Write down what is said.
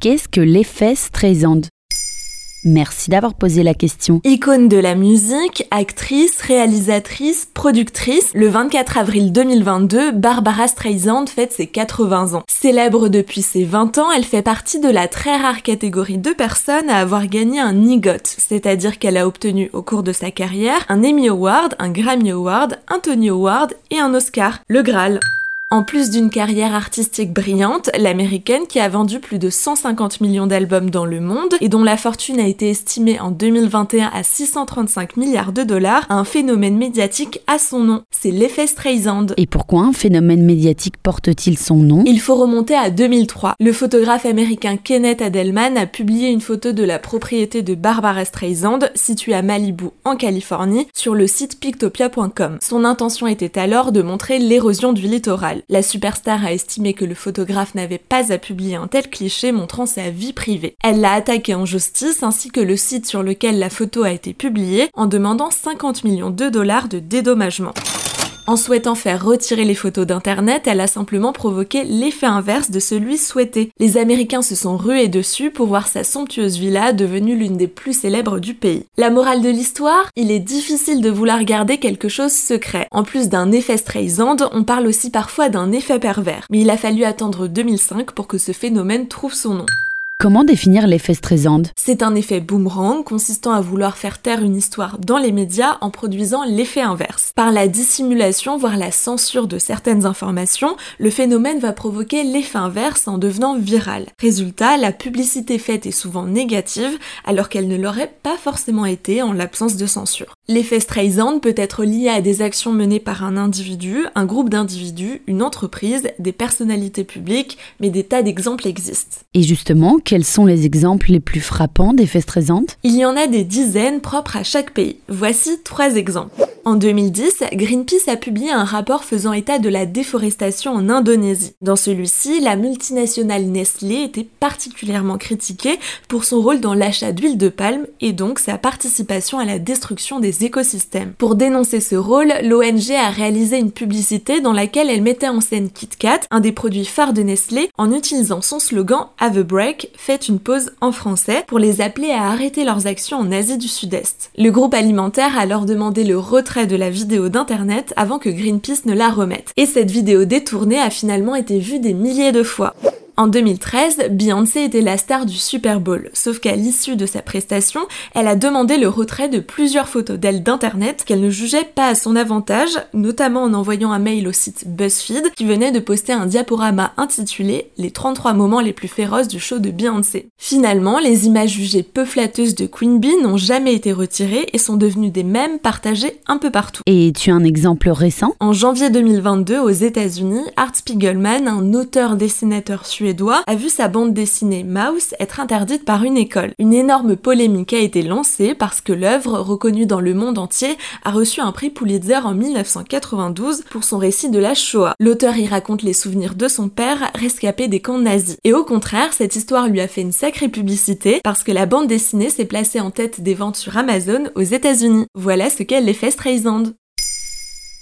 Qu'est-ce que l'effet Streisand Merci d'avoir posé la question. Icône de la musique, actrice, réalisatrice, productrice, le 24 avril 2022, Barbara Streisand fête ses 80 ans. Célèbre depuis ses 20 ans, elle fait partie de la très rare catégorie de personnes à avoir gagné un EGOT, c'est-à-dire qu'elle a obtenu au cours de sa carrière un Emmy Award, un Grammy Award, un Tony Award et un Oscar, le Graal. En plus d'une carrière artistique brillante, l'américaine qui a vendu plus de 150 millions d'albums dans le monde et dont la fortune a été estimée en 2021 à 635 milliards de dollars a un phénomène médiatique à son nom. C'est l'effet Streisand. Et pourquoi un phénomène médiatique porte-t-il son nom? Il faut remonter à 2003. Le photographe américain Kenneth Adelman a publié une photo de la propriété de Barbara Streisand située à Malibu en Californie sur le site pictopia.com. Son intention était alors de montrer l'érosion du littoral. La superstar a estimé que le photographe n'avait pas à publier un tel cliché montrant sa vie privée. Elle l'a attaqué en justice ainsi que le site sur lequel la photo a été publiée en demandant 50 millions de dollars de dédommagement. En souhaitant faire retirer les photos d'Internet, elle a simplement provoqué l'effet inverse de celui souhaité. Les Américains se sont rués dessus pour voir sa somptueuse villa devenue l'une des plus célèbres du pays. La morale de l'histoire Il est difficile de vouloir garder quelque chose secret. En plus d'un effet Streisand, on parle aussi parfois d'un effet pervers. Mais il a fallu attendre 2005 pour que ce phénomène trouve son nom. Comment définir l'effet Streisand? C'est un effet boomerang consistant à vouloir faire taire une histoire dans les médias en produisant l'effet inverse. Par la dissimulation, voire la censure de certaines informations, le phénomène va provoquer l'effet inverse en devenant viral. Résultat, la publicité faite est souvent négative alors qu'elle ne l'aurait pas forcément été en l'absence de censure. L'effet Streisand peut être lié à des actions menées par un individu, un groupe d'individus, une entreprise, des personnalités publiques, mais des tas d'exemples existent. Et justement, quels sont les exemples les plus frappants d'effets Streisand? Il y en a des dizaines propres à chaque pays. Voici trois exemples. En 2010, Greenpeace a publié un rapport faisant état de la déforestation en Indonésie. Dans celui-ci, la multinationale Nestlé était particulièrement critiquée pour son rôle dans l'achat d'huile de palme et donc sa participation à la destruction des écosystèmes. Pour dénoncer ce rôle, l'ONG a réalisé une publicité dans laquelle elle mettait en scène KitKat, un des produits phares de Nestlé, en utilisant son slogan Have a break, faites une pause en français, pour les appeler à arrêter leurs actions en Asie du Sud-Est. Le groupe alimentaire a alors demandé le retrait de la vidéo d'internet avant que Greenpeace ne la remette. Et cette vidéo détournée a finalement été vue des milliers de fois. En 2013, Beyoncé était la star du Super Bowl, sauf qu'à l'issue de sa prestation, elle a demandé le retrait de plusieurs photos d'elle d'internet qu'elle ne jugeait pas à son avantage, notamment en envoyant un mail au site BuzzFeed qui venait de poster un diaporama intitulé Les 33 moments les plus féroces du show de Beyoncé. Finalement, les images jugées peu flatteuses de Queen Bee n'ont jamais été retirées et sont devenues des mèmes partagés un peu partout. Et tu as un exemple récent? En janvier 2022, aux États-Unis, Art Spiegelman, un auteur-dessinateur suédois, a vu sa bande dessinée Mouse être interdite par une école. Une énorme polémique a été lancée parce que l'œuvre, reconnue dans le monde entier, a reçu un prix Pulitzer en 1992 pour son récit de la Shoah. L'auteur y raconte les souvenirs de son père rescapé des camps nazis. Et au contraire, cette histoire lui a fait une sacrée publicité parce que la bande dessinée s'est placée en tête des ventes sur Amazon aux États-Unis. Voilà ce qu'est l'effet Streisand.